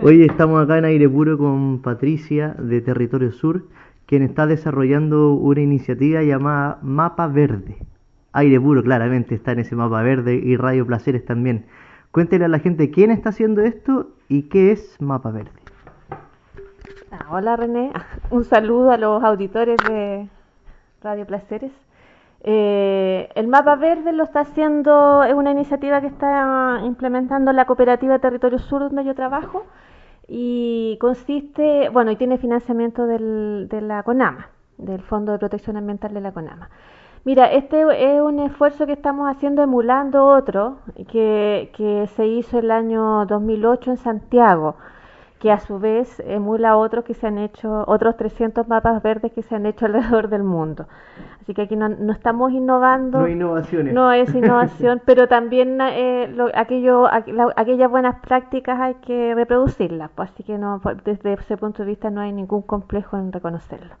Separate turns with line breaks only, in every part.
Hoy estamos acá en aire puro con Patricia de Territorio Sur, quien está desarrollando una iniciativa llamada Mapa Verde. Aire puro, claramente, está en ese mapa verde y Radio Placeres también. Cuéntele a la gente quién está haciendo esto y qué es Mapa Verde.
Ah, hola René, un saludo a los auditores de Radio Placeres. Eh, el mapa verde lo está haciendo, es una iniciativa que está implementando la cooperativa Territorio Sur donde yo trabajo y consiste, bueno, y tiene financiamiento del, de la CONAMA, del Fondo de Protección Ambiental de la CONAMA. Mira, este es un esfuerzo que estamos haciendo emulando otro que, que se hizo el año 2008 en Santiago que a su vez emula otros que se han hecho, otros 300 mapas verdes que se han hecho alrededor del mundo. Así que aquí no, estamos innovando.
No innovaciones.
No es innovación, pero también eh, aquello, aquellas buenas prácticas hay que reproducirlas. Pues, así que no, desde ese punto de vista no hay ningún complejo en reconocerlo.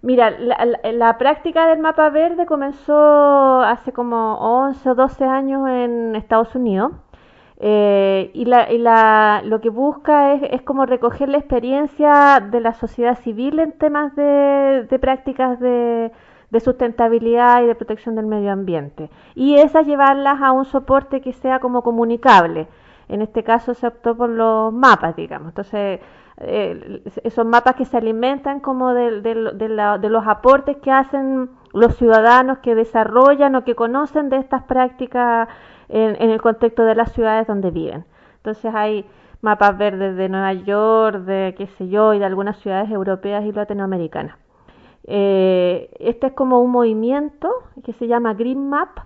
Mira, la, la, práctica del mapa verde comenzó hace como 11 o 12 años en Estados Unidos eh, y, la, y la, lo que busca es, es, como recoger la experiencia de la sociedad civil en temas de, prácticas de, de, sustentabilidad y de protección del medio ambiente. Y esas llevarlas a un soporte que sea como comunicable. En este caso se optó por los mapas, digamos. Entonces, eh, esos mapas que se alimentan como de, los aportes que hacen los ciudadanos que desarrollan o que conocen de estas prácticas en, el contexto de las ciudades donde viven. Entonces hay mapas verdes de Nueva York, de qué sé yo, y de algunas ciudades europeas y latinoamericanas. Eh, este es como un movimiento que se llama Green Map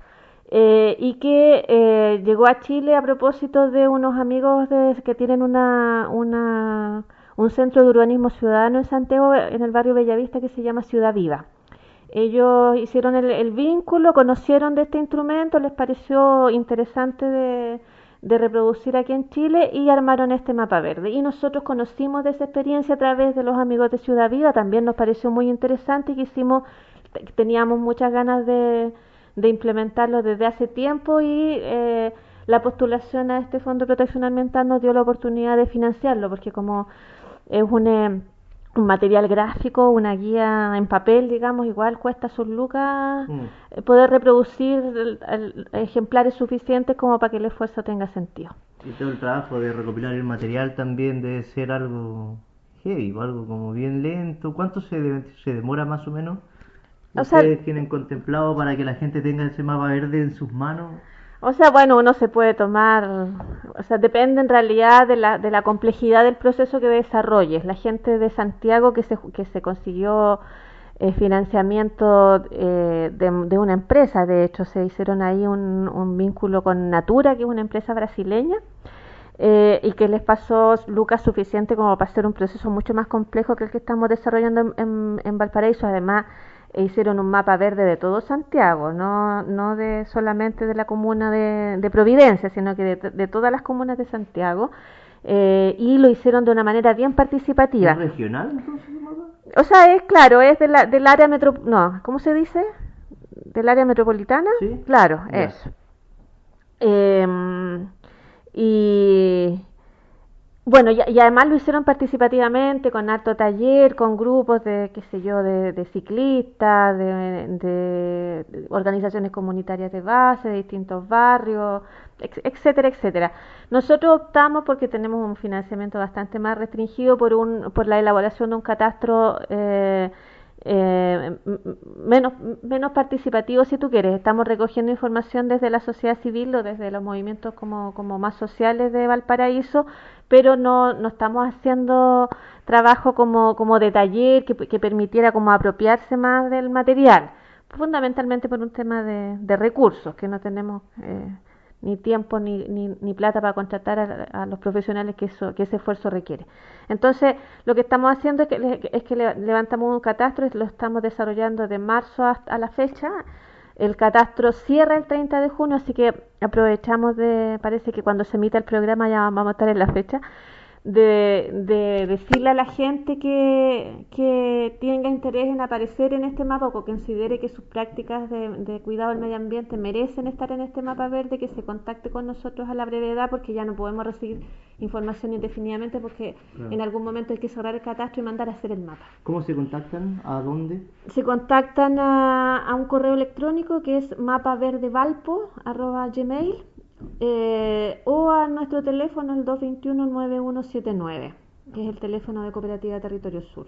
eh, y que eh, llegó a Chile a propósito de unos amigos que tienen una, una, un centro de urbanismo ciudadano en Santiago, en el barrio Bellavista, que se llama Ciudad Viva. Ellos hicieron el, vínculo, conocieron de este instrumento, les pareció interesante de, reproducir aquí en Chile y armaron este mapa verde. Y nosotros conocimos de esa experiencia a través de los amigos de Ciudad Viva, también nos pareció muy interesante y hicimos, teníamos muchas ganas de, implementarlo desde hace tiempo y eh, la postulación a este Fondo de Protección Ambiental nos dio la oportunidad de financiarlo, porque como es un... Eh, un material gráfico, una guía en papel, digamos, igual cuesta sus lucas mm. poder reproducir ejemplares suficientes como para que el esfuerzo tenga sentido.
Y todo el trabajo de recopilar el material también debe ser algo heavy, algo como bien lento. ¿Cuánto se, se demora más o menos? ¿Ustedes tienen contemplado para que la gente tenga ese mapa verde en sus manos?
O sea, bueno, uno se puede tomar, o sea, depende en realidad de la, de la complejidad del proceso que desarrolles. La gente de Santiago que se, que se consiguió eh, financiamiento eh, de, de, una empresa, de hecho se hicieron ahí un, un vínculo con Natura, que es una empresa brasileña, eh, y que les pasó lucas suficiente como para hacer un proceso mucho más complejo que el que estamos desarrollando en, en, en Valparaíso. Además, e hicieron un mapa verde de todo Santiago, no, no de solamente de la comuna de, Providencia, sino que de, todas las comunas de Santiago, eh, y lo hicieron de una manera bien participativa.
¿Es regional entonces?
O sea, es claro, es de la, del área metro, no, ¿cómo se dice? Del área metropolitana,
¿Sí?
claro, eso. Em, y bueno, y, además lo hicieron participativamente, con alto taller, con grupos de, qué sé yo, de, ciclistas, de, organizaciones comunitarias de base, de distintos barrios, etcétera, etcétera. Nosotros optamos porque tenemos un financiamiento bastante más restringido por, un, por la elaboración de un catastro eh, eh, menos, menos participativo si tú quieres. Estamos recogiendo información desde la sociedad civil o desde los movimientos como, como más sociales de Valparaíso, pero no, no estamos haciendo trabajo como, como de taller que, que permitiera como apropiarse más del material, fundamentalmente por un tema de, de recursos que no tenemos. Eh, ni tiempo ni, ni, ni plata para contratar a, los profesionales que, eso, que ese esfuerzo requiere. Entonces, lo que estamos haciendo es que, es que levantamos un catastro lo estamos desarrollando de marzo hasta la fecha. El catastro cierra el 30 de junio, así que aprovechamos de, parece que cuando se emita el programa ya vamos a estar en la fecha. De, decirle a la gente que, que, tenga interés en aparecer en este mapa o que considere que sus prácticas de, cuidado del medio ambiente merecen estar en este mapa verde, que se contacte con nosotros a la brevedad porque ya no podemos recibir información indefinidamente porque en algún momento hay que cerrar el catastro y mandar a hacer el mapa.
¿Cómo se contactan? ¿A dónde?
Se contactan a, a un correo electrónico que es mapaverdevalpo.gmail eh, o a nuestro teléfono el 221-9179, que es el teléfono de Cooperativa Territorio Sur.